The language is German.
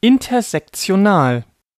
intersektional.